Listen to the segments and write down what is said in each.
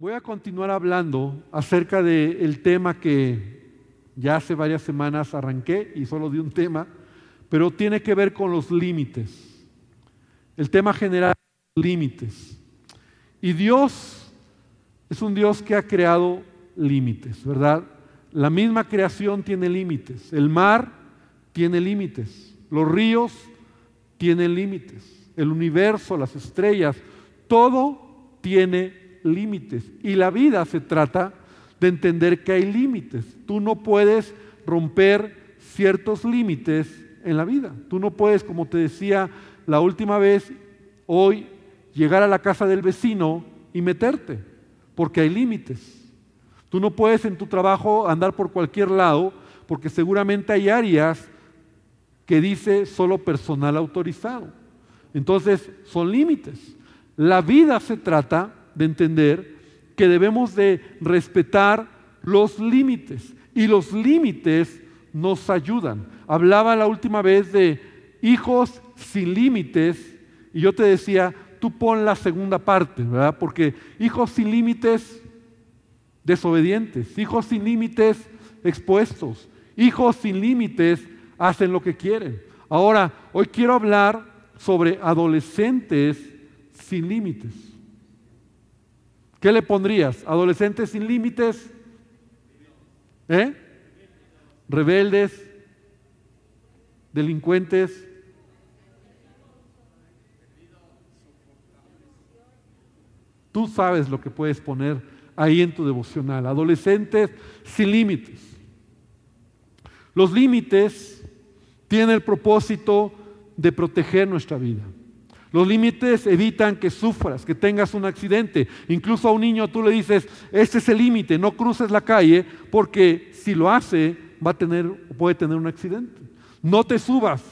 Voy a continuar hablando acerca del tema que ya hace varias semanas arranqué y solo di un tema, pero tiene que ver con los límites. El tema general, límites. Y Dios es un Dios que ha creado límites, ¿verdad? La misma creación tiene límites. El mar tiene límites. Los ríos tienen límites. El universo, las estrellas, todo tiene límites. Y la vida se trata de entender que hay límites. Tú no puedes romper ciertos límites en la vida. Tú no puedes, como te decía la última vez, hoy llegar a la casa del vecino y meterte, porque hay límites. Tú no puedes en tu trabajo andar por cualquier lado, porque seguramente hay áreas que dice solo personal autorizado. Entonces, son límites. La vida se trata de entender que debemos de respetar los límites y los límites nos ayudan. Hablaba la última vez de hijos sin límites y yo te decía, tú pon la segunda parte, ¿verdad? Porque hijos sin límites desobedientes, hijos sin límites expuestos, hijos sin límites hacen lo que quieren. Ahora, hoy quiero hablar sobre adolescentes sin límites. ¿Qué le pondrías? ¿Adolescentes sin límites? ¿Eh? ¿Rebeldes? ¿Delincuentes? Tú sabes lo que puedes poner ahí en tu devocional. Adolescentes sin límites. Los límites tienen el propósito de proteger nuestra vida. Los límites evitan que sufras, que tengas un accidente. Incluso a un niño tú le dices, este es el límite, no cruces la calle, porque si lo hace, va a tener, puede tener un accidente. No te subas,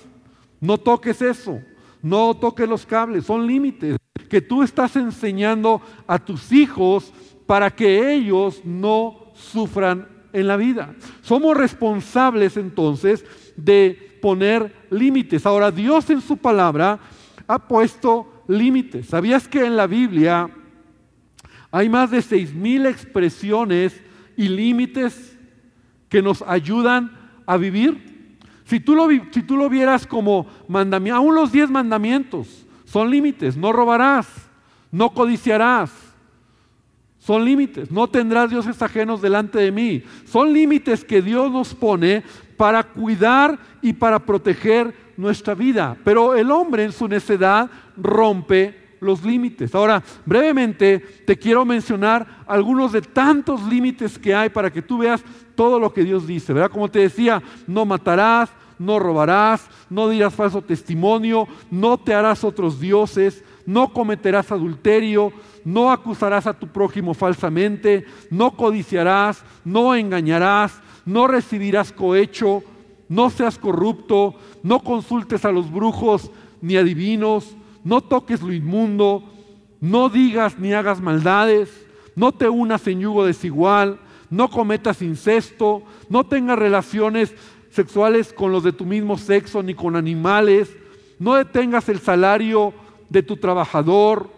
no toques eso, no toques los cables, son límites que tú estás enseñando a tus hijos para que ellos no sufran en la vida. Somos responsables entonces de poner límites. Ahora, Dios en su palabra ha puesto límites. ¿Sabías que en la Biblia hay más de seis mil expresiones y límites que nos ayudan a vivir? Si tú lo, si tú lo vieras como mandamiento, aún los diez mandamientos son límites. No robarás, no codiciarás. Son límites. No tendrás dioses ajenos delante de mí. Son límites que Dios nos pone para cuidar y para proteger nuestra vida. Pero el hombre en su necedad rompe los límites. Ahora, brevemente te quiero mencionar algunos de tantos límites que hay para que tú veas todo lo que Dios dice, ¿verdad? Como te decía, no matarás, no robarás, no dirás falso testimonio, no te harás otros dioses, no cometerás adulterio, no acusarás a tu prójimo falsamente, no codiciarás, no engañarás, no recibirás cohecho, no seas corrupto, no consultes a los brujos ni adivinos, no toques lo inmundo, no digas ni hagas maldades, no te unas en yugo desigual, no cometas incesto, no tengas relaciones sexuales con los de tu mismo sexo ni con animales, no detengas el salario de tu trabajador,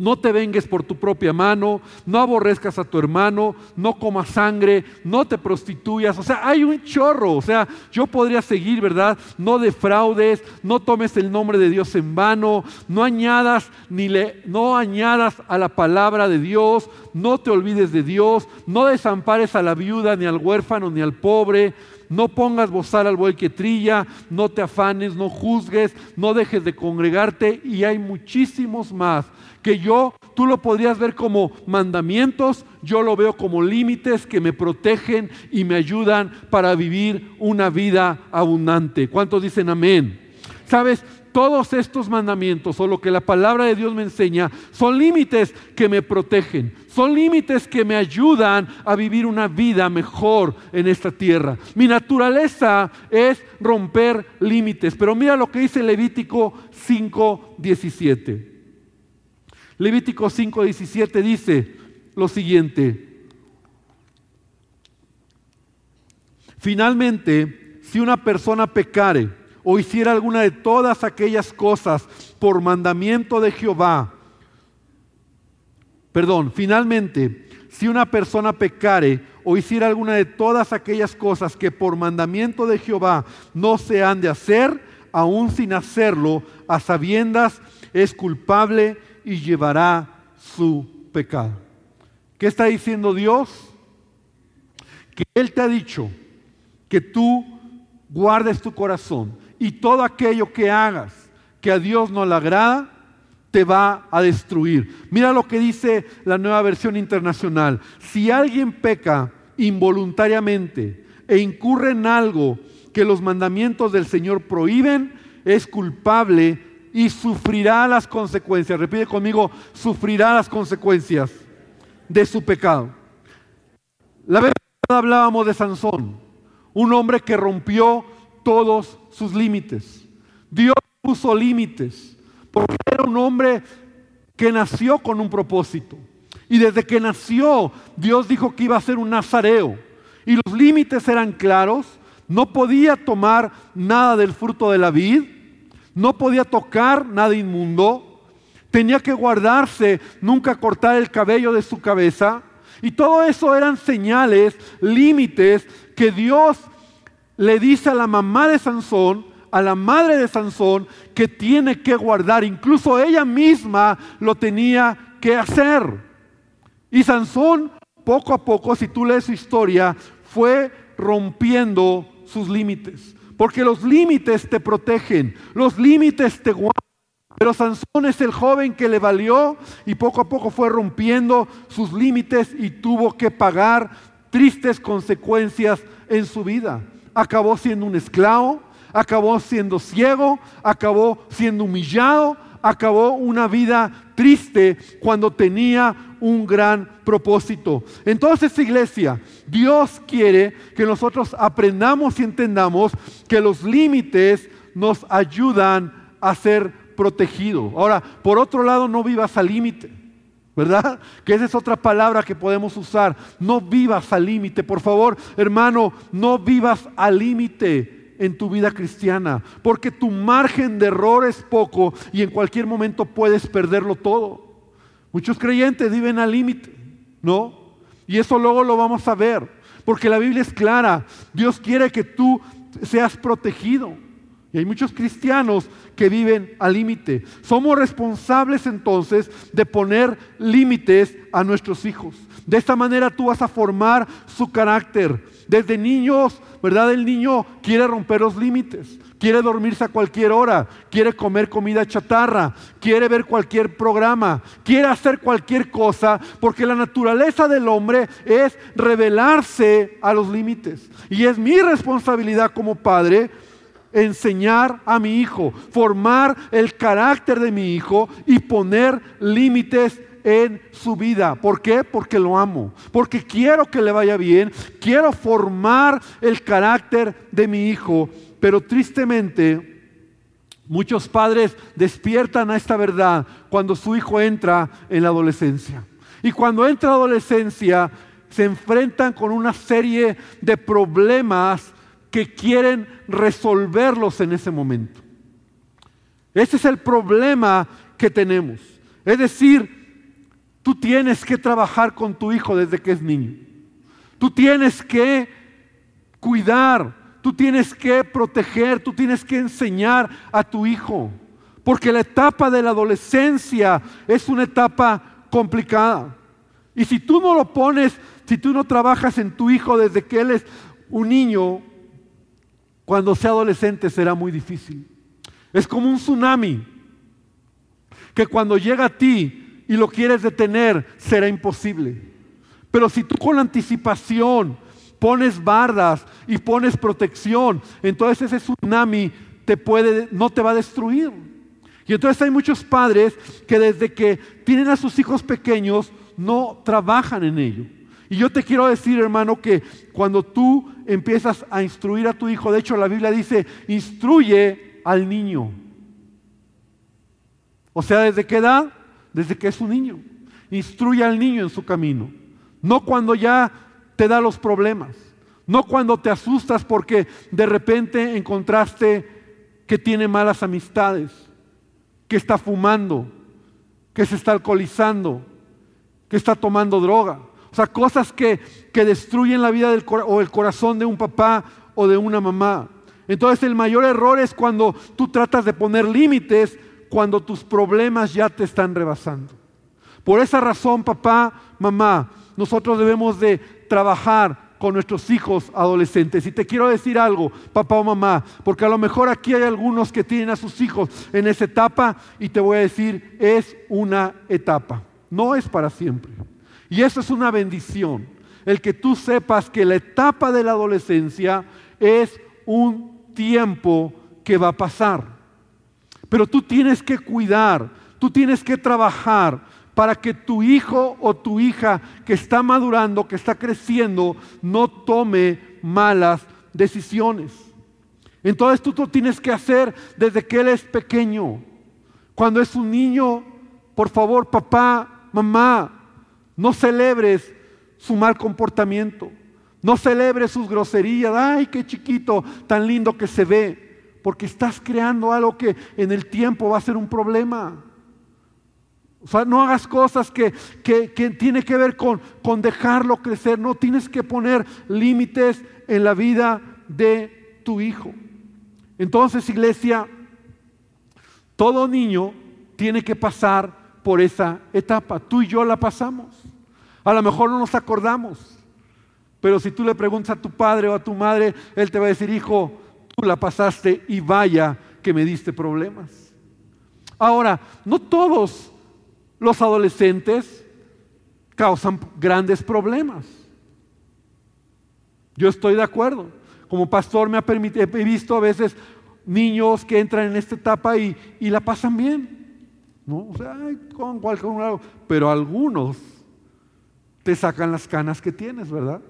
no te vengues por tu propia mano, no aborrezcas a tu hermano, no comas sangre, no te prostituyas. O sea, hay un chorro. O sea, yo podría seguir, ¿verdad? No defraudes, no tomes el nombre de Dios en vano, no añadas ni le, no añadas a la palabra de Dios, no te olvides de Dios, no desampares a la viuda, ni al huérfano, ni al pobre. No pongas bozal al buey que trilla, no te afanes, no juzgues, no dejes de congregarte y hay muchísimos más que yo, tú lo podrías ver como mandamientos, yo lo veo como límites que me protegen y me ayudan para vivir una vida abundante. ¿Cuántos dicen amén? ¿Sabes? Todos estos mandamientos o lo que la palabra de Dios me enseña son límites que me protegen, son límites que me ayudan a vivir una vida mejor en esta tierra. Mi naturaleza es romper límites, pero mira lo que dice Levítico 5:17. Levítico 5:17 dice lo siguiente. Finalmente, si una persona pecare o hiciera alguna de todas aquellas cosas por mandamiento de Jehová, Perdón, finalmente, si una persona pecare o hiciera alguna de todas aquellas cosas que por mandamiento de Jehová no se han de hacer, aún sin hacerlo, a sabiendas es culpable y llevará su pecado. ¿Qué está diciendo Dios? Que Él te ha dicho que tú guardes tu corazón y todo aquello que hagas que a Dios no le agrada, te va a destruir. Mira lo que dice la nueva versión internacional. Si alguien peca involuntariamente e incurre en algo que los mandamientos del Señor prohíben, es culpable y sufrirá las consecuencias. Repite conmigo, sufrirá las consecuencias de su pecado. La vez hablábamos de Sansón, un hombre que rompió todos sus límites. Dios puso límites, porque era un hombre que nació con un propósito. Y desde que nació, Dios dijo que iba a ser un nazareo. Y los límites eran claros. No podía tomar nada del fruto de la vid. No podía tocar nada inmundo. Tenía que guardarse, nunca cortar el cabello de su cabeza. Y todo eso eran señales, límites que Dios le dice a la mamá de Sansón, a la madre de Sansón, que tiene que guardar. Incluso ella misma lo tenía que hacer. Y Sansón, poco a poco, si tú lees su historia, fue rompiendo sus límites. Porque los límites te protegen, los límites te guardan. Pero Sansón es el joven que le valió y poco a poco fue rompiendo sus límites y tuvo que pagar tristes consecuencias en su vida. Acabó siendo un esclavo, acabó siendo ciego, acabó siendo humillado, acabó una vida triste cuando tenía un gran propósito. Entonces, iglesia, Dios quiere que nosotros aprendamos y entendamos que los límites nos ayudan a ser protegidos. Ahora, por otro lado, no vivas al límite. ¿Verdad? Que esa es otra palabra que podemos usar. No vivas al límite. Por favor, hermano, no vivas al límite en tu vida cristiana, porque tu margen de error es poco y en cualquier momento puedes perderlo todo. Muchos creyentes viven al límite, ¿no? Y eso luego lo vamos a ver, porque la Biblia es clara. Dios quiere que tú seas protegido. Y hay muchos cristianos que viven al límite. Somos responsables entonces de poner límites a nuestros hijos. De esta manera tú vas a formar su carácter. Desde niños, ¿verdad? El niño quiere romper los límites quiere dormirse a cualquier hora, quiere comer comida chatarra, quiere ver cualquier programa, quiere hacer cualquier cosa, porque la naturaleza del hombre es revelarse a los límites. Y es mi responsabilidad como padre enseñar a mi hijo, formar el carácter de mi hijo y poner límites en su vida. ¿Por qué? Porque lo amo. Porque quiero que le vaya bien. Quiero formar el carácter de mi hijo. Pero tristemente, muchos padres despiertan a esta verdad cuando su hijo entra en la adolescencia. Y cuando entra la adolescencia, se enfrentan con una serie de problemas que quieren resolverlos en ese momento. Ese es el problema que tenemos. Es decir, tú tienes que trabajar con tu hijo desde que es niño. Tú tienes que cuidar, tú tienes que proteger, tú tienes que enseñar a tu hijo. Porque la etapa de la adolescencia es una etapa complicada. Y si tú no lo pones, si tú no trabajas en tu hijo desde que él es un niño, cuando sea adolescente será muy difícil. Es como un tsunami que cuando llega a ti y lo quieres detener será imposible. Pero si tú con anticipación pones bardas y pones protección, entonces ese tsunami te puede, no te va a destruir. Y entonces hay muchos padres que desde que tienen a sus hijos pequeños no trabajan en ello. Y yo te quiero decir, hermano, que cuando tú empiezas a instruir a tu hijo, de hecho la Biblia dice, instruye al niño. O sea, ¿desde qué edad? Desde que es un niño. Instruye al niño en su camino. No cuando ya te da los problemas. No cuando te asustas porque de repente encontraste que tiene malas amistades, que está fumando, que se está alcoholizando, que está tomando droga. O sea, cosas que, que destruyen la vida del, o el corazón de un papá o de una mamá. Entonces el mayor error es cuando tú tratas de poner límites cuando tus problemas ya te están rebasando. Por esa razón, papá, mamá, nosotros debemos de trabajar con nuestros hijos adolescentes. Y te quiero decir algo, papá o mamá, porque a lo mejor aquí hay algunos que tienen a sus hijos en esa etapa y te voy a decir, es una etapa, no es para siempre. Y eso es una bendición, el que tú sepas que la etapa de la adolescencia es un tiempo que va a pasar. Pero tú tienes que cuidar, tú tienes que trabajar para que tu hijo o tu hija que está madurando, que está creciendo, no tome malas decisiones. Entonces tú lo tienes que hacer desde que él es pequeño. Cuando es un niño, por favor, papá, mamá, no celebres su mal comportamiento. No celebres sus groserías. Ay, qué chiquito, tan lindo que se ve porque estás creando algo que en el tiempo va a ser un problema. O sea, no hagas cosas que, que, que tiene que ver con, con dejarlo crecer. No tienes que poner límites en la vida de tu hijo. Entonces, iglesia, todo niño tiene que pasar por esa etapa. Tú y yo la pasamos. A lo mejor no nos acordamos. Pero si tú le preguntas a tu padre o a tu madre, él te va a decir, hijo, la pasaste y vaya que me diste problemas. Ahora, no todos los adolescentes causan grandes problemas. Yo estoy de acuerdo. Como pastor me ha permitido, he visto a veces niños que entran en esta etapa y, la pasan bien. ¿no? O sea, con cualquier. Pero algunos te sacan las canas que tienes, ¿verdad?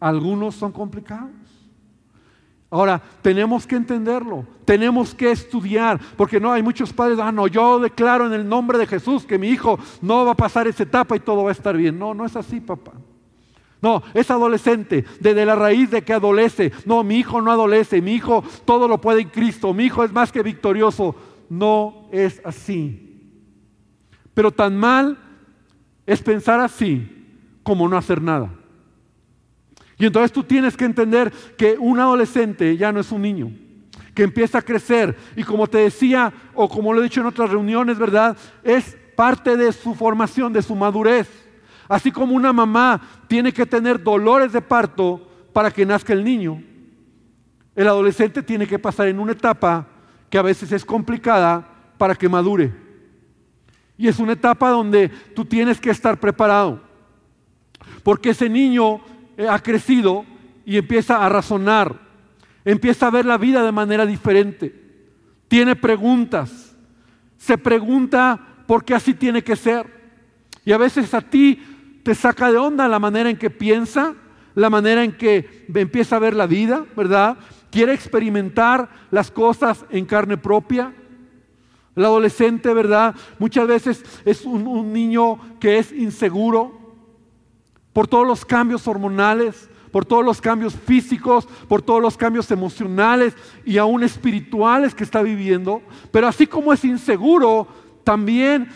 Algunos son complicados. Ahora, tenemos que entenderlo, tenemos que estudiar, porque no hay muchos padres, ah, no, yo declaro en el nombre de Jesús que mi hijo no va a pasar esa etapa y todo va a estar bien. No, no es así, papá. No, es adolescente, desde la raíz de que adolece. No, mi hijo no adolece, mi hijo todo lo puede en Cristo, mi hijo es más que victorioso. No es así. Pero tan mal es pensar así como no hacer nada. Y entonces tú tienes que entender que un adolescente ya no es un niño, que empieza a crecer. Y como te decía, o como lo he dicho en otras reuniones, ¿verdad? Es parte de su formación, de su madurez. Así como una mamá tiene que tener dolores de parto para que nazca el niño, el adolescente tiene que pasar en una etapa que a veces es complicada para que madure. Y es una etapa donde tú tienes que estar preparado. Porque ese niño ha crecido y empieza a razonar, empieza a ver la vida de manera diferente, tiene preguntas, se pregunta por qué así tiene que ser. Y a veces a ti te saca de onda la manera en que piensa, la manera en que empieza a ver la vida, ¿verdad? Quiere experimentar las cosas en carne propia. El adolescente, ¿verdad? Muchas veces es un niño que es inseguro, por todos los cambios hormonales, por todos los cambios físicos, por todos los cambios emocionales y aún espirituales que está viviendo. Pero así como es inseguro, también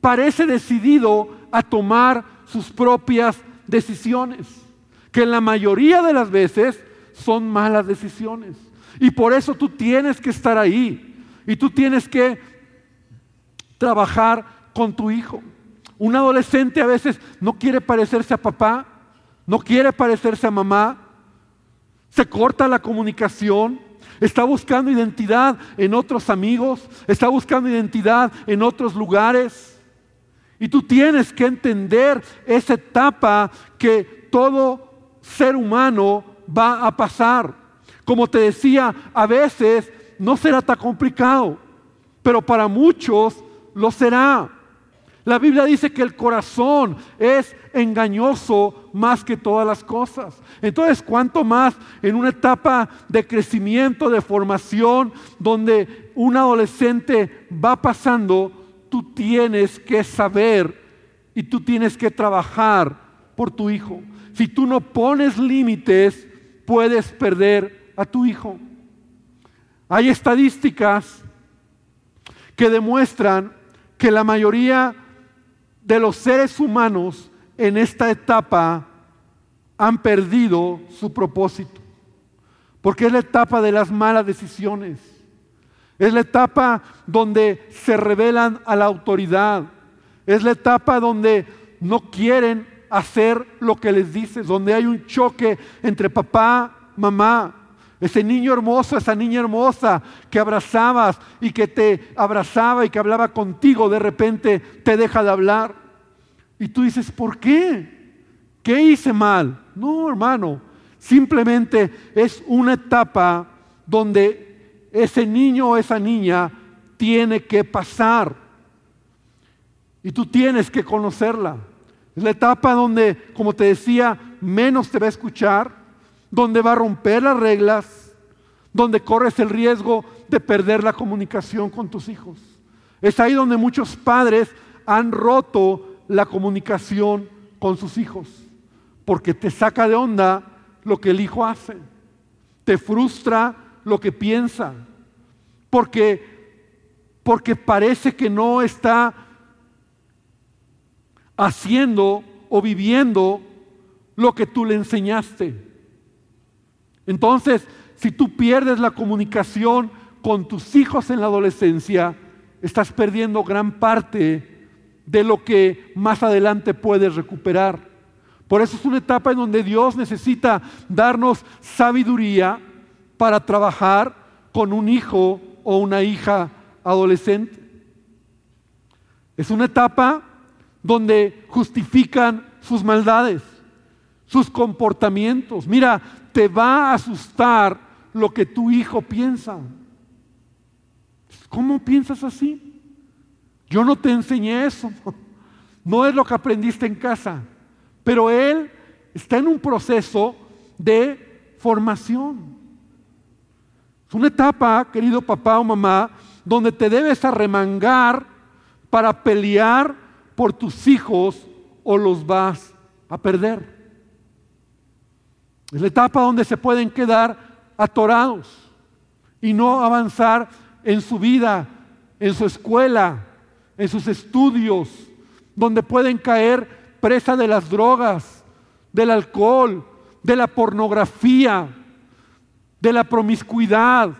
parece decidido a tomar sus propias decisiones, que en la mayoría de las veces son malas decisiones. Y por eso tú tienes que estar ahí y tú tienes que trabajar con tu hijo. Un adolescente a veces no quiere parecerse a papá, no quiere parecerse a mamá, se corta la comunicación, está buscando identidad en otros amigos, está buscando identidad en otros lugares. Y tú tienes que entender esa etapa que todo ser humano va a pasar. Como te decía, a veces no será tan complicado, pero para muchos lo será. La Biblia dice que el corazón es engañoso más que todas las cosas. Entonces, ¿cuánto más en una etapa de crecimiento, de formación, donde un adolescente va pasando, tú tienes que saber y tú tienes que trabajar por tu hijo. Si tú no pones límites, puedes perder a tu hijo. Hay estadísticas que demuestran que la mayoría de los seres humanos en esta etapa han perdido su propósito. Porque es la etapa de las malas decisiones. Es la etapa donde se revelan a la autoridad. Es la etapa donde no quieren hacer lo que les dices, donde hay un choque entre papá, mamá, ese niño hermoso, esa niña hermosa que abrazabas y que te abrazaba y que hablaba contigo, de repente te deja de hablar. Y tú dices, ¿por qué? ¿Qué hice mal? No, hermano, simplemente es una etapa donde ese niño o esa niña tiene que pasar. Y tú tienes que conocerla. Es la etapa donde, como te decía, menos te va a escuchar, donde va a romper las reglas, donde corres el riesgo de perder la comunicación con tus hijos. Es ahí donde muchos padres han roto la comunicación con sus hijos, porque te saca de onda lo que el hijo hace, te frustra lo que piensa, porque porque parece que no está haciendo o viviendo lo que tú le enseñaste. Entonces, si tú pierdes la comunicación con tus hijos en la adolescencia, estás perdiendo gran parte de lo que más adelante puedes recuperar. Por eso es una etapa en donde Dios necesita darnos sabiduría para trabajar con un hijo o una hija adolescente. Es una etapa donde justifican sus maldades, sus comportamientos. Mira, te va a asustar lo que tu hijo piensa. ¿Cómo piensas así? Yo no te enseñé eso. No es lo que aprendiste en casa. Pero él está en un proceso de formación. Es una etapa, querido papá o mamá, donde te debes arremangar para pelear por tus hijos o los vas a perder. Es la etapa donde se pueden quedar atorados y no avanzar en su vida, en su escuela, en sus estudios, donde pueden caer presa de las drogas, del alcohol, de la pornografía, de la promiscuidad,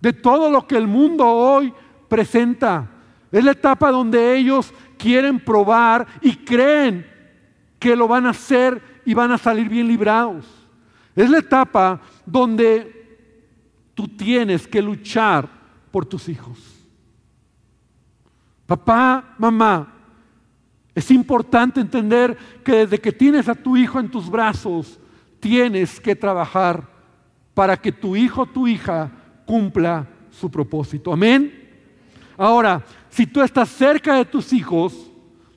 de todo lo que el mundo hoy presenta. Es la etapa donde ellos quieren probar y creen que lo van a hacer y van a salir bien librados. Es la etapa donde tú tienes que luchar por tus hijos. Papá, mamá, es importante entender que desde que tienes a tu hijo en tus brazos, tienes que trabajar para que tu hijo o tu hija cumpla su propósito. Amén. Ahora, si tú estás cerca de tus hijos,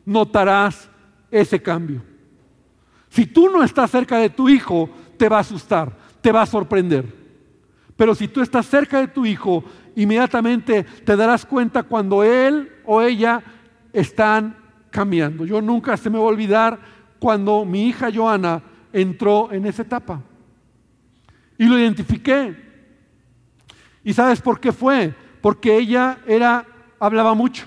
notarás ese cambio. Si tú no estás cerca de tu hijo, te va a asustar, te va a sorprender. Pero si tú estás cerca de tu hijo, inmediatamente te darás cuenta cuando él o ella están cambiando. Yo nunca se me va a olvidar cuando mi hija Joana entró en esa etapa. Y lo identifiqué. ¿Y sabes por qué fue? Porque ella era hablaba mucho.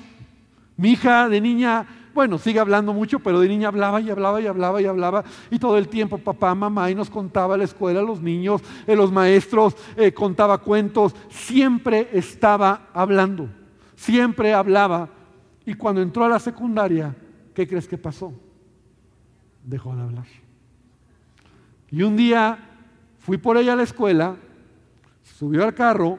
Mi hija de niña bueno, sigue hablando mucho, pero de niña hablaba y hablaba y hablaba y hablaba. Y todo el tiempo papá, mamá, y nos contaba la escuela, los niños, eh, los maestros, eh, contaba cuentos. Siempre estaba hablando, siempre hablaba. Y cuando entró a la secundaria, ¿qué crees que pasó? Dejó de hablar. Y un día fui por ella a la escuela, subió al carro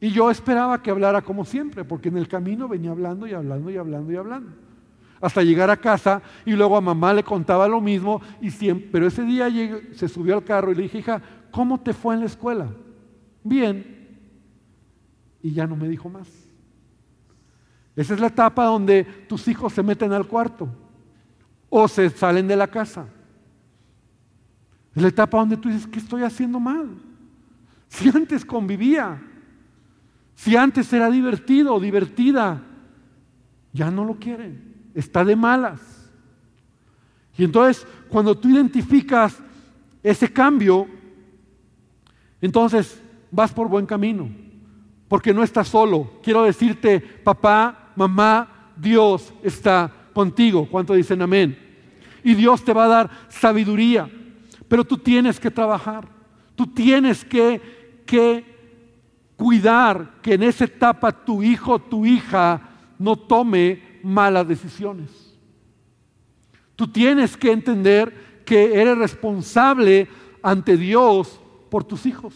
y yo esperaba que hablara como siempre, porque en el camino venía hablando y hablando y hablando y hablando hasta llegar a casa y luego a mamá le contaba lo mismo y siempre, pero ese día se subió al carro y le dije, hija, ¿cómo te fue en la escuela? Bien. Y ya no me dijo más. Esa es la etapa donde tus hijos se meten al cuarto o se salen de la casa. Es la etapa donde tú dices, ¿qué estoy haciendo mal? Si antes convivía, si antes era divertido o divertida, ya no lo quieren está de malas. Y entonces, cuando tú identificas ese cambio, entonces vas por buen camino, porque no estás solo. Quiero decirte, papá, mamá, Dios está contigo. ¿Cuánto dicen amén? Y Dios te va a dar sabiduría. Pero tú tienes que trabajar. Tú tienes que, que cuidar que en esa etapa tu hijo, tu hija no tome malas decisiones. Tú tienes que entender que eres responsable ante Dios por tus hijos.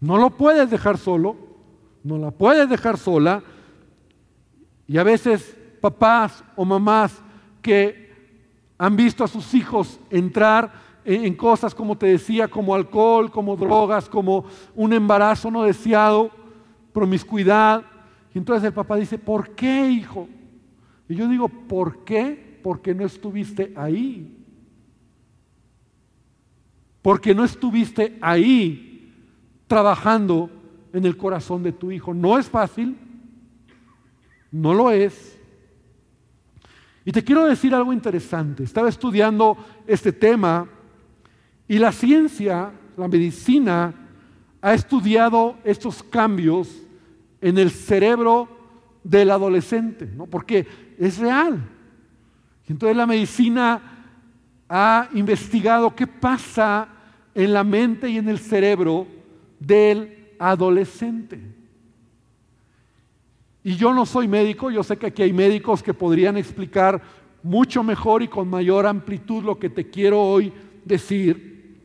No lo puedes dejar solo, no la puedes dejar sola. Y a veces papás o mamás que han visto a sus hijos entrar en, cosas, como te decía, como alcohol, como drogas, como un embarazo no deseado, promiscuidad. Y entonces el papá dice, ¿por qué, hijo? Y yo digo, ¿por qué? Porque no estuviste ahí. Porque no estuviste ahí trabajando en el corazón de tu hijo. No es fácil, no lo es. Y te quiero decir algo interesante. Estaba estudiando este tema y la ciencia, la medicina, ha estudiado estos cambios en el cerebro del adolescente, ¿no? porque es real. Y entonces la medicina ha investigado qué pasa en la mente y en el cerebro del adolescente. Y yo no soy médico, yo sé que aquí hay médicos que podrían explicar mucho mejor y con mayor amplitud lo que te quiero hoy decir.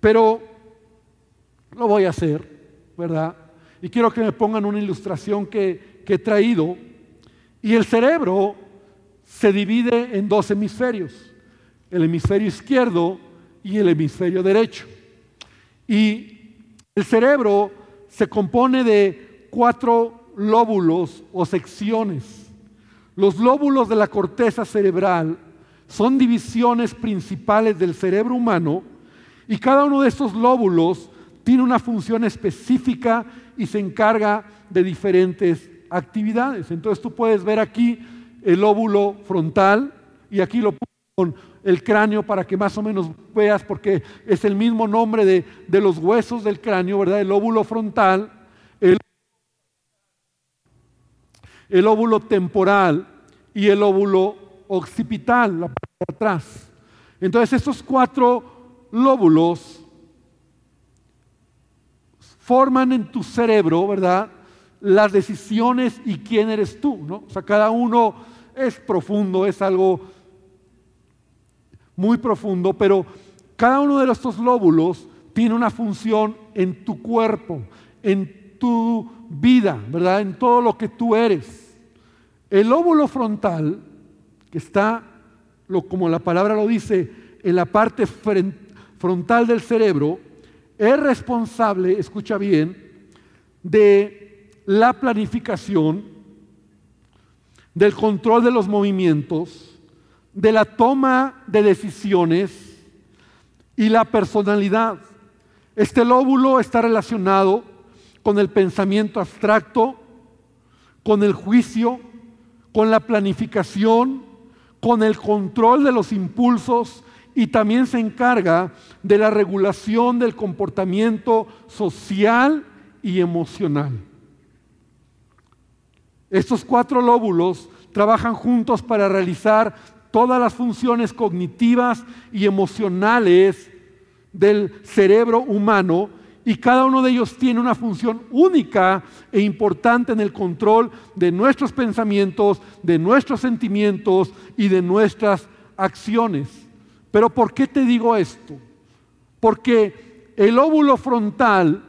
Pero lo voy a hacer, ¿verdad? Y quiero que me pongan una ilustración que, he traído. Y el cerebro se divide en dos hemisferios, el hemisferio izquierdo y el hemisferio derecho. Y el cerebro se compone de cuatro lóbulos o secciones. Los lóbulos de la corteza cerebral son divisiones principales del cerebro humano y cada uno de estos lóbulos tiene una función específica y se encarga de diferentes actividades. Entonces tú puedes ver aquí el lóbulo frontal y aquí lo pongo con el cráneo para que más o menos veas porque es el mismo nombre de, de los huesos del cráneo, ¿verdad? El lóbulo frontal, el, el óvulo temporal y el óvulo occipital, la parte de atrás. Entonces estos cuatro lóbulos forman en tu cerebro, ¿verdad? Las decisiones y quién eres tú, ¿no? O sea, cada uno es profundo, es algo muy profundo, pero cada uno de estos lóbulos tiene una función en tu cuerpo, en tu vida, ¿verdad? En todo lo que tú eres. El lóbulo frontal, que está, como la palabra lo dice, en la parte frontal del cerebro es responsable, escucha bien, de la planificación, del control de los movimientos, de la toma de decisiones y la personalidad. Este lóbulo está relacionado con el pensamiento abstracto, con el juicio, con la planificación, con el control de los impulsos y también se encarga de la regulación del comportamiento social y emocional. Estos cuatro lóbulos trabajan juntos para realizar todas las funciones cognitivas y emocionales del cerebro humano y cada uno de ellos tiene una función única e importante en el control de nuestros pensamientos, de nuestros sentimientos y de nuestras acciones. Pero ¿por qué te digo esto? Porque el óvulo frontal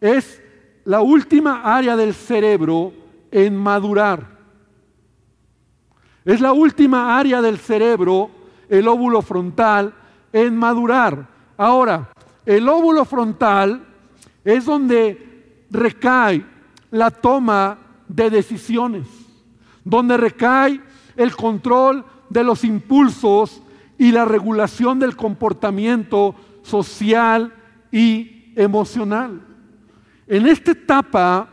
es la última área del cerebro en madurar. Es la última área del cerebro, el óvulo frontal, en madurar. Ahora, el óvulo frontal es donde recae la toma de decisiones, donde recae el control de los impulsos y la regulación del comportamiento social y emocional. En esta etapa,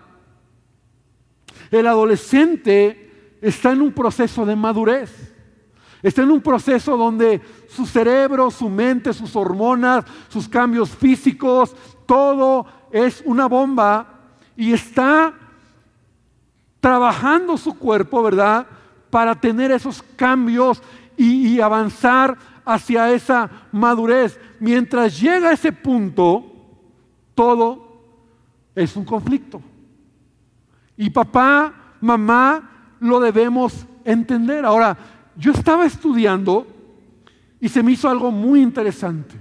el adolescente está en un proceso de madurez. Está en un proceso donde su cerebro, su mente, sus hormonas, sus cambios físicos, todo es una bomba y está trabajando su cuerpo, ¿verdad? para tener esos cambios y, avanzar hacia esa madurez. Mientras llega a ese punto, todo es un conflicto. Y papá, mamá, lo debemos entender. Ahora, yo estaba estudiando y se me hizo algo muy interesante.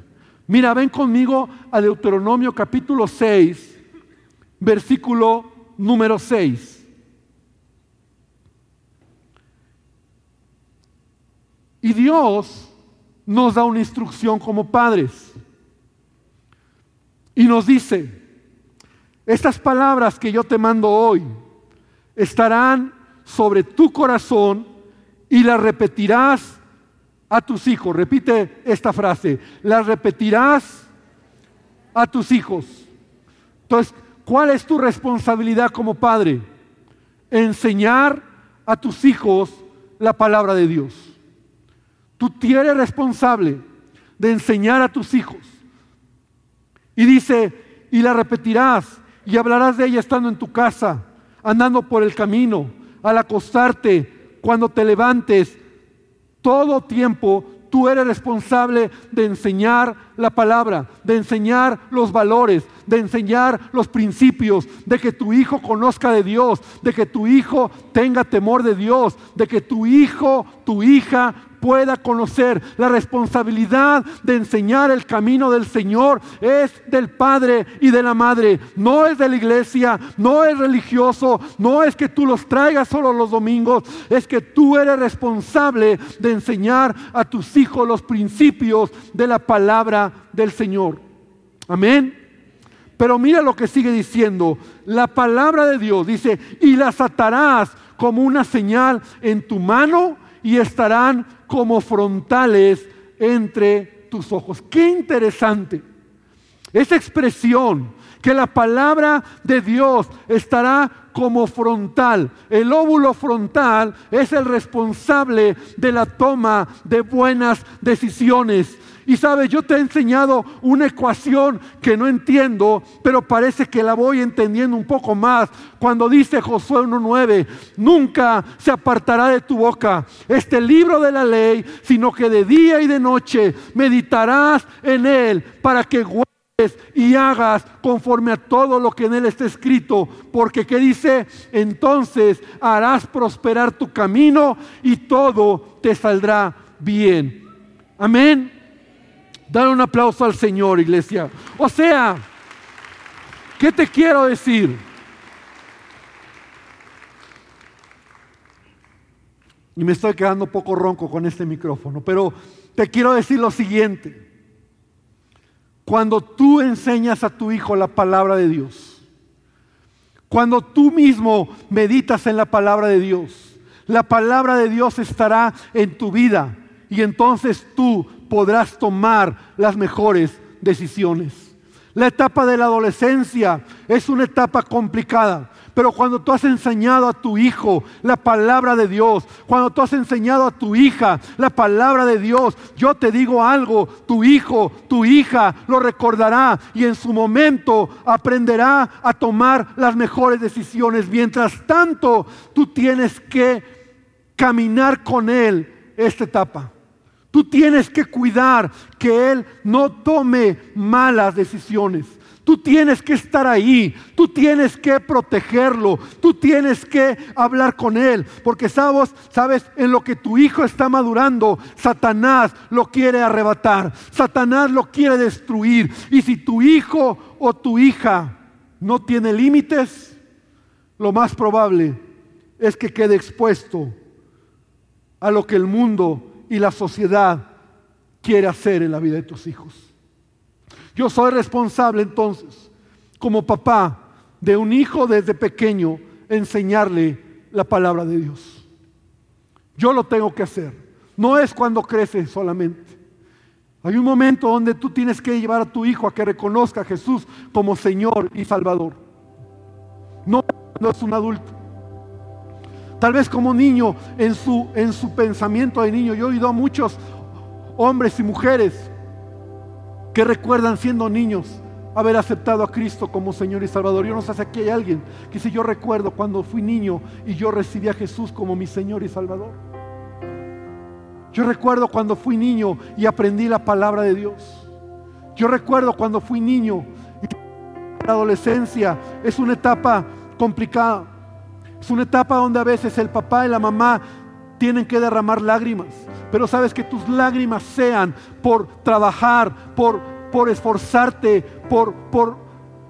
Mira, ven conmigo a Deuteronomio capítulo 6, versículo número 6. Y Dios nos da una instrucción como padres. Y nos dice, estas palabras que yo te mando hoy estarán sobre tu corazón y las repetirás a tus hijos. Repite esta frase, las repetirás a tus hijos. Entonces, ¿cuál es tu responsabilidad como padre? Enseñar a tus hijos la palabra de Dios. Tú tienes responsable de enseñar a tus hijos. Y dice, y la repetirás y hablarás de ella estando en tu casa, andando por el camino, al acostarte, cuando te levantes, todo tiempo tú eres responsable de enseñar la palabra, de enseñar los valores, de enseñar los principios, de que tu hijo conozca de Dios, de que tu hijo tenga temor de Dios, de que tu hijo, tu hija pueda conocer. La responsabilidad de enseñar el camino del Señor es del Padre y de la Madre. No es de la iglesia, no es religioso, no es que tú los traigas solo los domingos, es que tú eres responsable de enseñar a tus hijos los principios de la palabra del Señor. Amén. Pero mira lo que sigue diciendo. La palabra de Dios dice, y las atarás como una señal en tu mano y estarán como frontales entre tus ojos. Qué interesante. Esa expresión que la palabra de Dios estará como frontal. El óvulo frontal es el responsable de la toma de buenas decisiones. Y sabes, yo te he enseñado una ecuación que no entiendo, pero parece que la voy entendiendo un poco más. Cuando dice Josué 1.9, nunca se apartará de tu boca este libro de la ley, sino que de día y de noche meditarás en él para que guardes y hagas conforme a todo lo que en él está escrito. Porque ¿qué dice? Entonces harás prosperar tu camino y todo te saldrá bien. Amén. Dar un aplauso al Señor, iglesia. O sea, ¿qué te quiero decir? Y me estoy quedando un poco ronco con este micrófono, pero te quiero decir lo siguiente. Cuando tú enseñas a tu hijo la palabra de Dios, cuando tú mismo meditas en la palabra de Dios, la palabra de Dios estará en tu vida y entonces tú podrás tomar las mejores decisiones. La etapa de la adolescencia es una etapa complicada, pero cuando tú has enseñado a tu hijo la palabra de Dios, cuando tú has enseñado a tu hija la palabra de Dios, yo te digo algo, tu hijo, tu hija lo recordará y en su momento aprenderá a tomar las mejores decisiones. Mientras tanto, tú tienes que caminar con él esta etapa. Tú tienes que cuidar que Él no tome malas decisiones. Tú tienes que estar ahí, tú tienes que protegerlo, tú tienes que hablar con él, porque sabes, sabes, en lo que tu hijo está madurando, Satanás lo quiere arrebatar, Satanás lo quiere destruir. Y si tu hijo o tu hija no tiene límites, lo más probable es que quede expuesto a lo que el mundo y la sociedad quiere hacer en la vida de tus hijos. Yo soy responsable entonces, como papá, de un hijo desde pequeño, enseñarle la palabra de Dios. Yo lo tengo que hacer. No es cuando crece solamente. Hay un momento donde tú tienes que llevar a tu hijo a que reconozca a Jesús como Señor y Salvador. No cuando es un adulto. Tal vez como niño, en su, en su pensamiento de niño, yo he oído a muchos hombres y mujeres que recuerdan siendo niños haber aceptado a Cristo como Señor y Salvador. Yo no sé si aquí hay alguien que si yo recuerdo cuando fui niño y yo recibí a Jesús como mi Señor y Salvador. Yo recuerdo cuando fui niño y aprendí la palabra de Dios. Yo recuerdo cuando fui niño y la adolescencia es una etapa complicada. Es una etapa donde a veces el papá y la mamá tienen que derramar lágrimas. Pero sabes que tus lágrimas sean por trabajar, por, por esforzarte, por, por,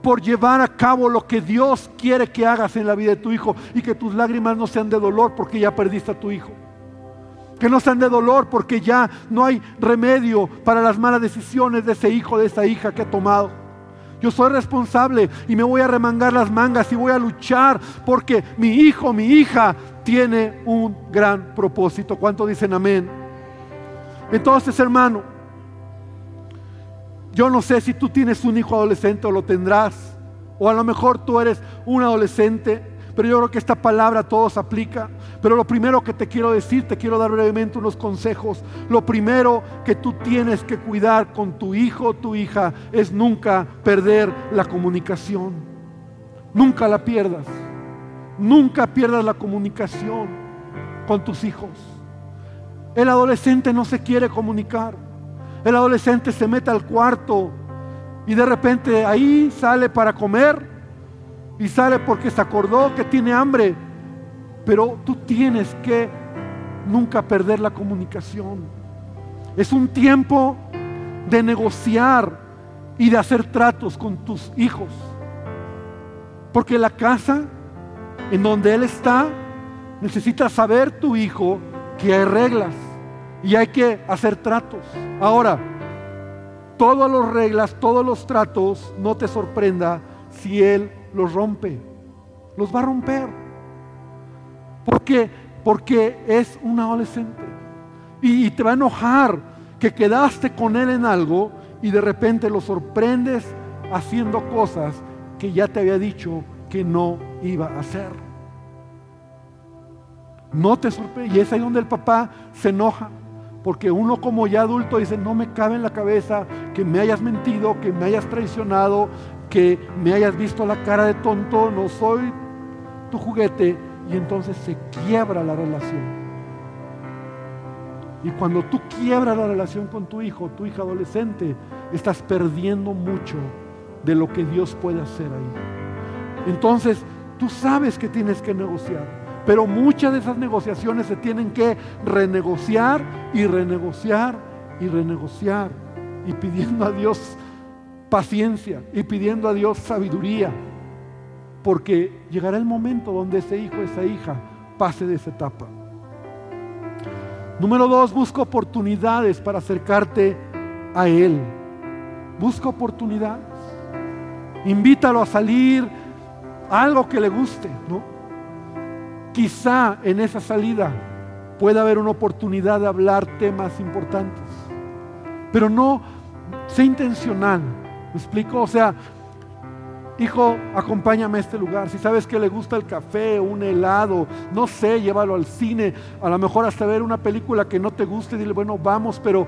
por llevar a cabo lo que Dios quiere que hagas en la vida de tu hijo y que tus lágrimas no sean de dolor porque ya perdiste a tu hijo. Que no sean de dolor porque ya no hay remedio para las malas decisiones de ese hijo, de esa hija que ha tomado. Yo soy responsable y me voy a remangar las mangas y voy a luchar porque mi hijo, mi hija tiene un gran propósito. ¿Cuánto dicen amén? Entonces, hermano, yo no sé si tú tienes un hijo adolescente o lo tendrás, o a lo mejor tú eres un adolescente, pero yo creo que esta palabra a todos aplica. Pero lo primero que te quiero decir, te quiero dar brevemente unos consejos. Lo primero que tú tienes que cuidar con tu hijo o tu hija es nunca perder la comunicación. Nunca la pierdas. Nunca pierdas la comunicación con tus hijos. El adolescente no se quiere comunicar. El adolescente se mete al cuarto y de repente ahí sale para comer y sale porque se acordó que tiene hambre. Pero tú tienes que nunca perder la comunicación. Es un tiempo de negociar y de hacer tratos con tus hijos. Porque la casa en donde él está, necesita saber tu hijo que hay reglas y hay que hacer tratos. Ahora, todas las reglas, todos los tratos, no te sorprenda si Él los rompe. Los va a romper. ¿Por qué? Porque es un adolescente. Y, te va a enojar que quedaste con Él en algo y de repente lo sorprendes haciendo cosas que ya te había dicho que no iba a hacer. No te sorprende. Y es ahí donde el papá se enoja. Porque uno como ya adulto dice, no me cabe en la cabeza que me hayas mentido, que me hayas traicionado, que me hayas visto la cara de tonto, no soy tu juguete. Y entonces se quiebra la relación. Y cuando tú quiebras la relación con tu hijo, tu hija adolescente, estás perdiendo mucho de lo que Dios puede hacer ahí. Entonces, tú sabes que tienes que negociar. Pero muchas de esas negociaciones se tienen que renegociar y renegociar y renegociar y pidiendo a Dios paciencia y pidiendo a Dios sabiduría. Porque llegará el momento donde ese hijo, esa hija pase de esa etapa. Número dos, busca oportunidades para acercarte a Él. Busca oportunidades. Invítalo a salir a algo que le guste, ¿no? Quizá en esa salida pueda haber una oportunidad de hablar temas importantes. Pero no, sé intencional. ¿Me explico? O sea, hijo, acompáñame a este lugar. Si sabes que le gusta el café, un helado, no sé, llévalo al cine. A lo mejor hasta ver una película que no te guste, dile, bueno, vamos, pero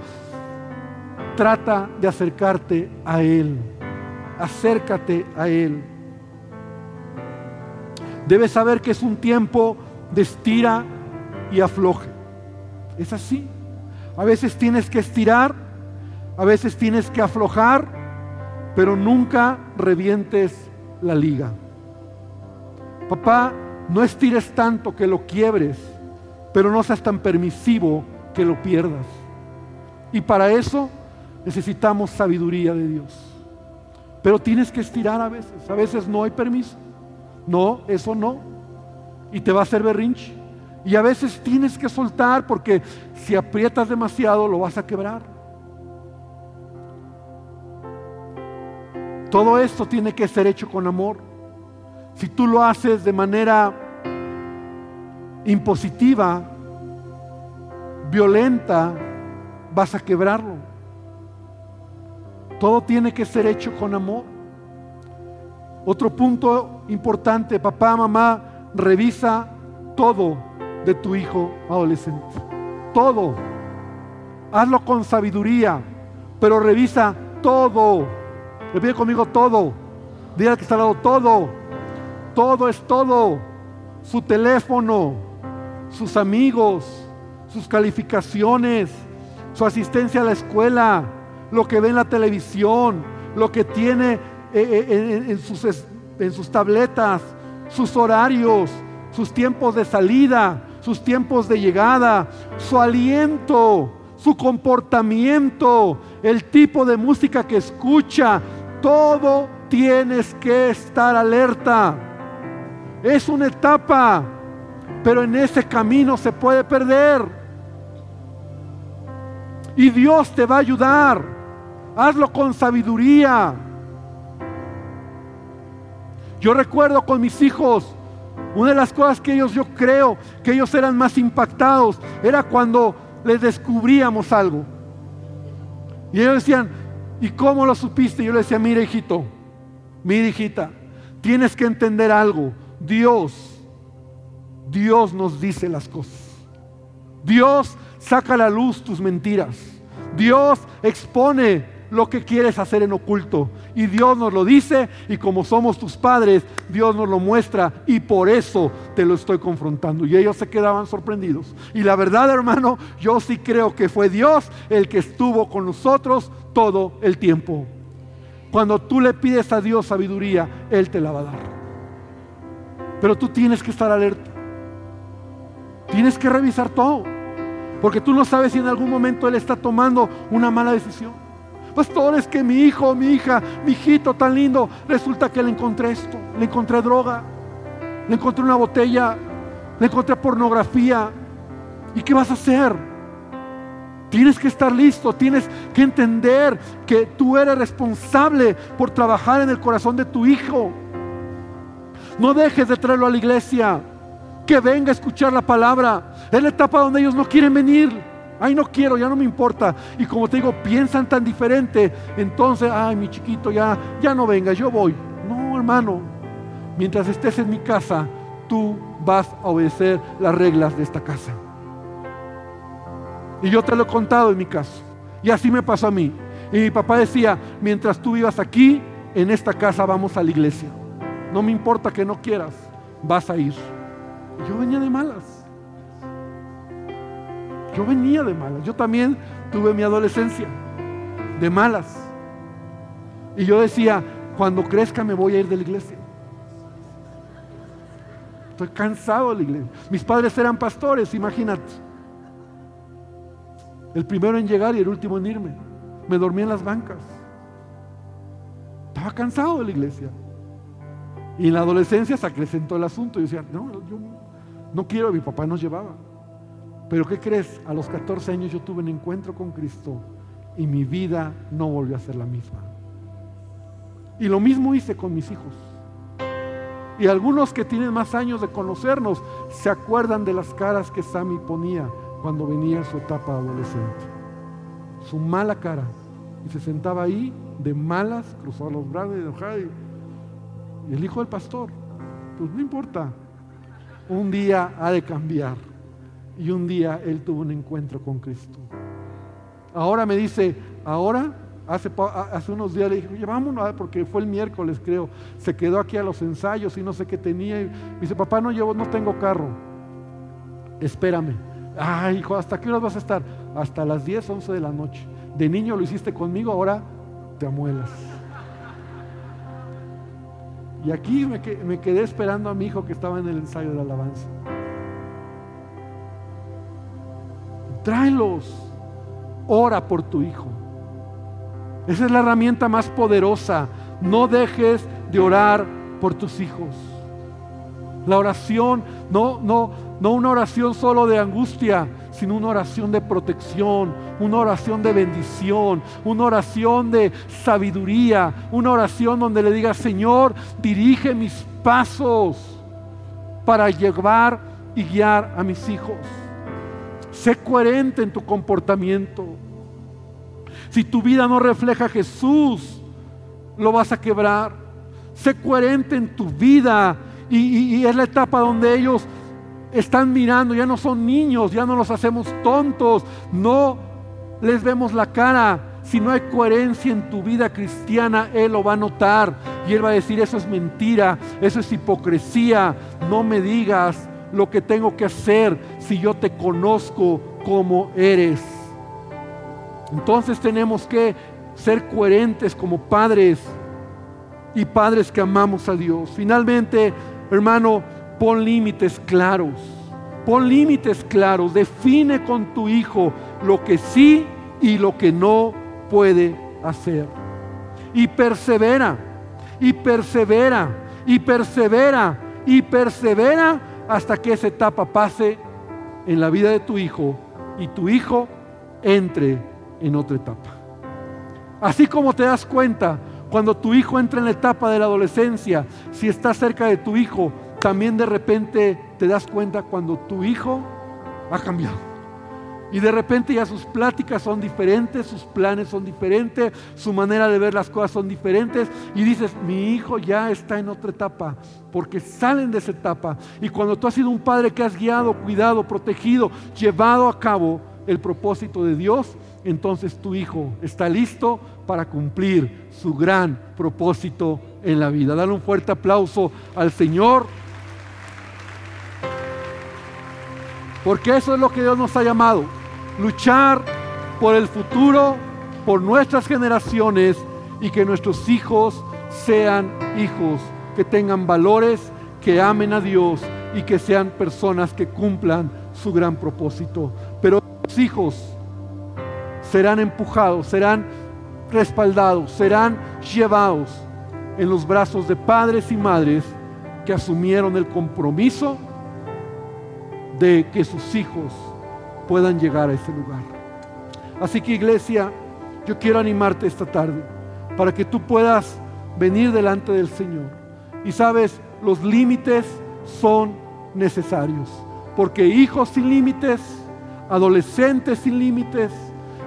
trata de acercarte a Él. Acércate a Él. Debes saber que es un tiempo de estira y afloje. Es así. A veces tienes que estirar, a veces tienes que aflojar, pero nunca revientes la liga. Papá, no estires tanto que lo quiebres, pero no seas tan permisivo que lo pierdas. Y para eso necesitamos sabiduría de Dios. Pero tienes que estirar a veces. A veces no hay permiso. No, eso no. Y te va a hacer berrinche. Y a veces tienes que soltar porque si aprietas demasiado lo vas a quebrar. Todo esto tiene que ser hecho con amor. Si tú lo haces de manera impositiva, violenta, vas a quebrarlo. Todo tiene que ser hecho con amor. Otro punto importante, papá, mamá, revisa todo de tu hijo adolescente. Todo. Hazlo con sabiduría, pero revisa todo. Repite conmigo todo. Diga que está al lado todo. Todo es todo. Su teléfono, sus amigos, sus calificaciones, su asistencia a la escuela, lo que ve en la televisión, lo que tiene eh, eh, en, sus, en sus tabletas, sus horarios, sus tiempos de salida, sus tiempos de llegada, su aliento, su comportamiento, el tipo de música que escucha, todo tienes que estar alerta. Es una etapa, pero en ese camino se puede perder. Y Dios te va a ayudar. Hazlo con sabiduría. Yo recuerdo con mis hijos, una de las cosas que ellos, yo creo, que ellos eran más impactados, era cuando les descubríamos algo. Y ellos decían, ¿y cómo lo supiste? Yo les decía, mira hijito, mira hijita, tienes que entender algo. Dios, Dios nos dice las cosas. Dios saca a la luz tus mentiras. Dios expone lo que quieres hacer en oculto. Y Dios nos lo dice y como somos tus padres, Dios nos lo muestra y por eso te lo estoy confrontando. Y ellos se quedaban sorprendidos. Y la verdad, hermano, yo sí creo que fue Dios el que estuvo con nosotros todo el tiempo. Cuando tú le pides a Dios sabiduría, Él te la va a dar. Pero tú tienes que estar alerta. Tienes que revisar todo. Porque tú no sabes si en algún momento Él está tomando una mala decisión. Pastor, es que mi hijo, mi hija, mi hijito tan lindo, resulta que le encontré esto, le encontré droga, le encontré una botella, le encontré pornografía. ¿Y qué vas a hacer? Tienes que estar listo, tienes que entender que tú eres responsable por trabajar en el corazón de tu hijo. No dejes de traerlo a la iglesia, que venga a escuchar la palabra. Es la etapa donde ellos no quieren venir. Ay, no quiero, ya no me importa. Y como te digo, piensan tan diferente. Entonces, ay, mi chiquito, ya, ya no venga, yo voy. No, hermano. Mientras estés en mi casa, tú vas a obedecer las reglas de esta casa. Y yo te lo he contado en mi caso. Y así me pasó a mí. Y mi papá decía, mientras tú vivas aquí, en esta casa vamos a la iglesia. No me importa que no quieras, vas a ir. Y yo venía de malas. Yo venía de malas. Yo también tuve mi adolescencia de malas. Y yo decía, cuando crezca me voy a ir de la iglesia. Estoy cansado de la iglesia. Mis padres eran pastores, imagínate. El primero en llegar y el último en irme. Me dormí en las bancas. Estaba cansado de la iglesia. Y en la adolescencia se acrecentó el asunto. Y decía, no, yo no quiero, mi papá nos llevaba. Pero ¿qué crees? A los 14 años yo tuve un encuentro con Cristo y mi vida no volvió a ser la misma. Y lo mismo hice con mis hijos. Y algunos que tienen más años de conocernos se acuerdan de las caras que Sammy ponía cuando venía en su etapa adolescente. Su mala cara. Y se sentaba ahí de malas, cruzaba los brazos y enojado. Y el hijo del pastor, pues no importa. Un día ha de cambiar. Y un día él tuvo un encuentro con Cristo. Ahora me dice, ahora, hace, unos días le dije, oye, vámonos, porque fue el miércoles creo, se quedó aquí a los ensayos y no sé qué tenía. Y me dice, papá, no llevo, no tengo carro. Espérame. Ay, hijo, ¿hasta qué hora vas a estar? Hasta las 10, 11 de la noche. De niño lo hiciste conmigo, ahora te amuelas. Y aquí me, quedé esperando a mi hijo que estaba en el ensayo de la alabanza. tráelos. Ora por tu hijo. Esa es la herramienta más poderosa. No dejes de orar por tus hijos. La oración, no, no, no una oración solo de angustia, sino una oración de protección, una oración de bendición, una oración de sabiduría, una oración donde le diga, Señor, dirige mis pasos para llevar y guiar a mis hijos. Sé coherente en tu comportamiento. Si tu vida no refleja a Jesús, lo vas a quebrar. Sé coherente en tu vida. Y, es la etapa donde ellos están mirando, ya no son niños, ya no los hacemos tontos, no les vemos la cara, si no hay coherencia en tu vida cristiana, Él lo va a notar y Él va a decir, eso es mentira, eso es hipocresía, no me digas lo que tengo que hacer si yo te conozco como eres. Entonces tenemos que ser coherentes como padres y padres que amamos a Dios. Finalmente, hermano, pon límites claros. Pon límites claros. Define con tu hijo lo que sí y lo que no puede hacer. Y persevera, y persevera, y persevera, y persevera hasta que esa etapa pase en la vida de tu hijo y tu hijo entre en otra etapa. Así como te das cuenta cuando tu hijo entra en la etapa de la adolescencia, si estás cerca de tu hijo, también de repente te das cuenta cuando tu hijo ha cambiado. Y de repente ya sus pláticas son diferentes, sus planes son diferentes, su manera de ver las cosas son diferentes. Y dices, mi hijo ya está en otra etapa, porque salen de esa etapa. Y cuando tú has sido un padre que has guiado, cuidado, protegido, llevado a cabo el propósito de Dios, entonces tu hijo está listo para cumplir su gran propósito en la vida. Dale un fuerte aplauso al Señor. Porque eso es lo que Dios nos ha llamado. Luchar por el futuro, por nuestras generaciones y que nuestros hijos sean hijos, que tengan valores, que amen a Dios y que sean personas que cumplan su gran propósito. Pero los hijos serán empujados, serán respaldados, serán llevados en los brazos de padres y madres que asumieron el compromiso de que sus hijos puedan llegar a ese lugar. Así que iglesia, yo quiero animarte esta tarde para que tú puedas venir delante del Señor. Y sabes, los límites son necesarios, porque hijos sin límites, adolescentes sin límites,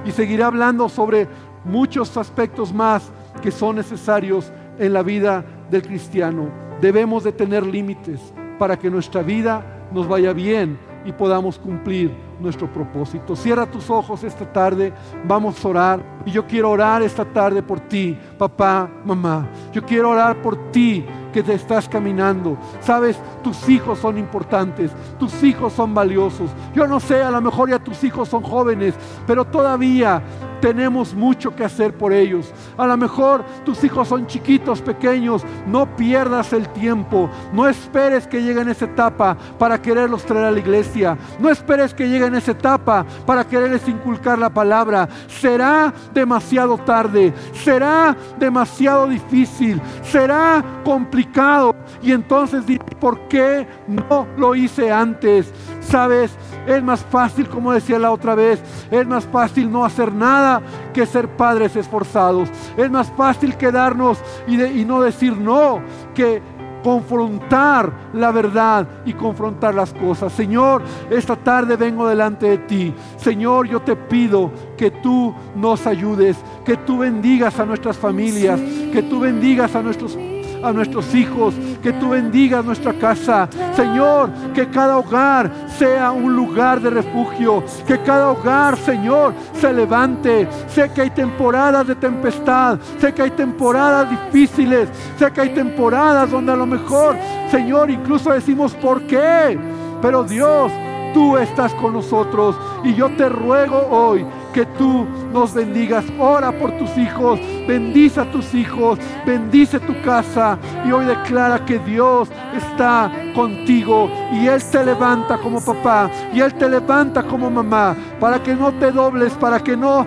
y seguiré hablando sobre muchos aspectos más que son necesarios en la vida del cristiano. Debemos de tener límites para que nuestra vida nos vaya bien y podamos cumplir nuestro propósito. Cierra tus ojos esta tarde, vamos a orar. Y yo quiero orar esta tarde por ti, papá, mamá. Yo quiero orar por ti que te estás caminando. Sabes, tus hijos son importantes, tus hijos son valiosos. Yo no sé, a lo mejor ya tus hijos son jóvenes, pero todavía tenemos mucho que hacer por ellos. A lo mejor tus hijos son chiquitos, pequeños. No pierdas el tiempo. No esperes que lleguen esa etapa para quererlos traer a la iglesia. No esperes que lleguen esa etapa para quererles inculcar la palabra. Será demasiado tarde. Será demasiado difícil. Será complicado. Y entonces ¿por qué no lo hice antes? Sabes, es más fácil, como decía la otra vez, es más fácil no hacer nada que ser padres esforzados. Es más fácil quedarnos y, y no decir no que confrontar la verdad y confrontar las cosas. Señor, esta tarde vengo delante de ti. Señor, yo te pido que tú nos ayudes, que tú bendigas a nuestras familias, que tú bendigas a nuestros a nuestros hijos, que tú bendigas nuestra casa. Señor, que cada hogar sea un lugar de refugio, que cada hogar, Señor, se levante. Sé que hay temporadas de tempestad, sé que hay temporadas difíciles, sé que hay temporadas donde a lo mejor, Señor, incluso decimos, ¿por qué? Pero Dios, tú estás con nosotros y yo te ruego hoy que tú nos bendigas. Ora por tus hijos, bendice a tus hijos, bendice tu casa y hoy declara que Dios está contigo y Él te levanta como papá y Él te levanta como mamá para que no te dobles, para que no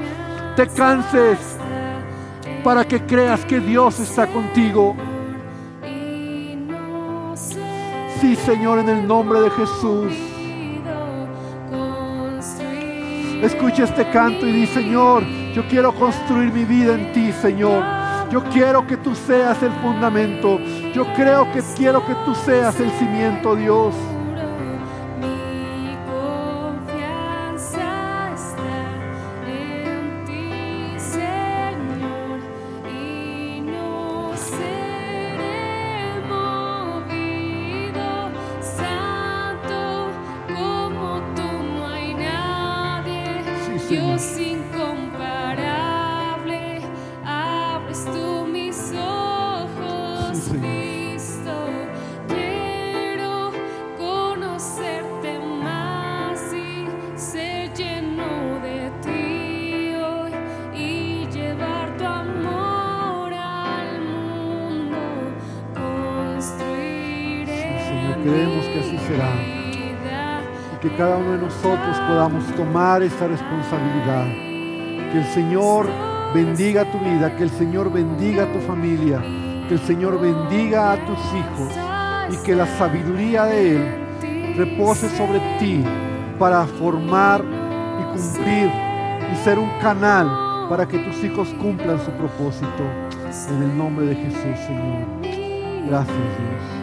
te canses, para que creas que Dios está contigo. Sí, Señor, en el nombre de Jesús. Escucha este canto y di, Señor, yo quiero construir mi vida en ti, Señor. Yo quiero que tú seas el fundamento. Yo creo que quiero que tú seas el cimiento, Dios. Senhor. Cada uno de nosotros podamos tomar esta responsabilidad. Que el Señor bendiga tu vida, que el Señor bendiga tu familia, que el Señor bendiga a tus hijos y que la sabiduría de Él repose sobre ti para formar y cumplir y ser un canal para que tus hijos cumplan su propósito. En el nombre de Jesús, Señor. Gracias, Dios.